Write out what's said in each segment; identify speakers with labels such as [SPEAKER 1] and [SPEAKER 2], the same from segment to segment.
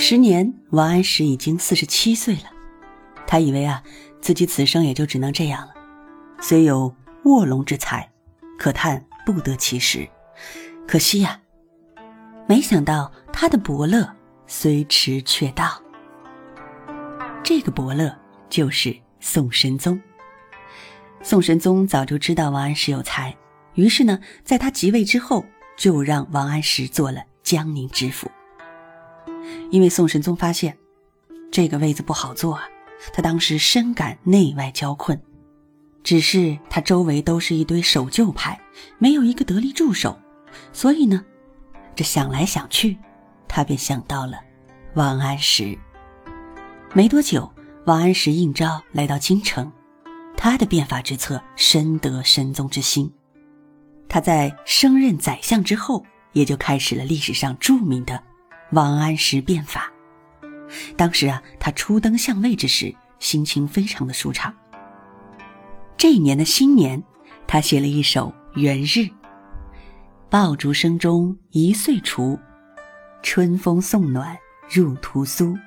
[SPEAKER 1] 十年，王安石已经四十七岁了。他以为啊，自己此生也就只能这样了。虽有卧龙之才，可叹不得其时。可惜呀，没想到他的伯乐虽迟却到。这个伯乐就是宋神宗。宋神宗早就知道王安石有才，于是呢，在他即位之后，就让王安石做了江宁知府。因为宋神宗发现这个位子不好坐啊，他当时深感内外交困，只是他周围都是一堆守旧派，没有一个得力助手，所以呢，这想来想去，他便想到了王安石。没多久，王安石应召来到京城，他的变法之策深得神宗之心，他在升任宰相之后，也就开始了历史上著名的。王安石变法，当时啊，他初登相位之时，心情非常的舒畅。这一年的新年，他写了一首《元日》：爆竹声中一岁除，春风送暖入屠苏。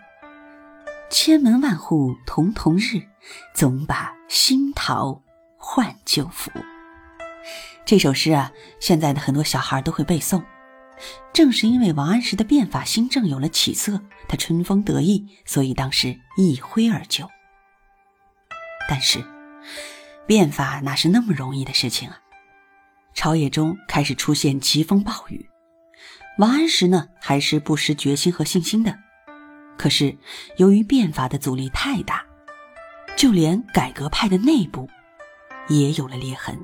[SPEAKER 1] 千门万户曈曈日，总把新桃换旧符。这首诗啊，现在的很多小孩都会背诵。正是因为王安石的变法新政有了起色，他春风得意，所以当时一挥而就。但是，变法哪是那么容易的事情啊？朝野中开始出现疾风暴雨，王安石呢还是不失决心和信心的。可是，由于变法的阻力太大，就连改革派的内部也有了裂痕。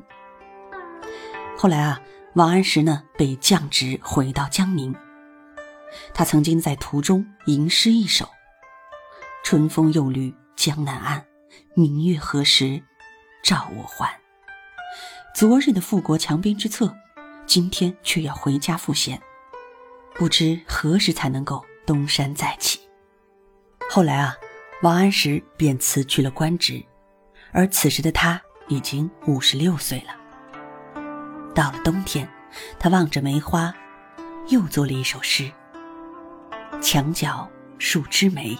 [SPEAKER 1] 后来啊。王安石呢，被降职回到江宁。他曾经在途中吟诗一首：“春风又绿江南岸，明月何时照我还？”昨日的富国强兵之策，今天却要回家赋闲，不知何时才能够东山再起。后来啊，王安石便辞去了官职，而此时的他已经五十六岁了。到了冬天，他望着梅花，又作了一首诗：“墙角数枝梅，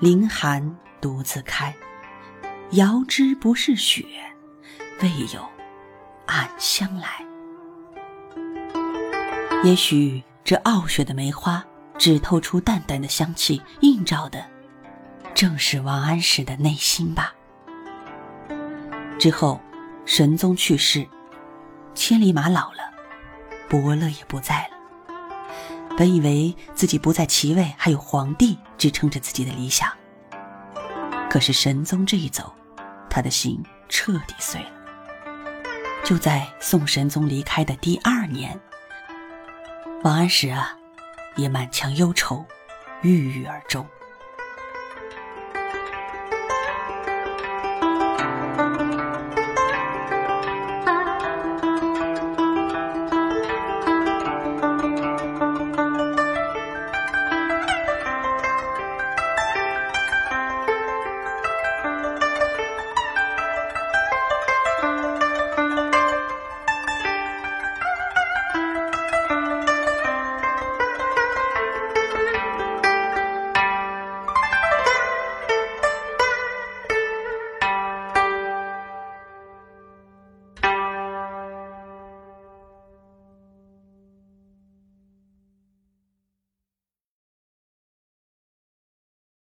[SPEAKER 1] 凌寒独自开。遥知不是雪，为有暗香来。”也许这傲雪的梅花只透出淡淡的香气，映照的正是王安石的内心吧。之后，神宗去世。千里马老了，伯乐也不在了。本以为自己不在其位，还有皇帝支撑着自己的理想。可是神宗这一走，他的心彻底碎了。就在宋神宗离开的第二年，王安石啊，也满腔忧愁，郁郁而终。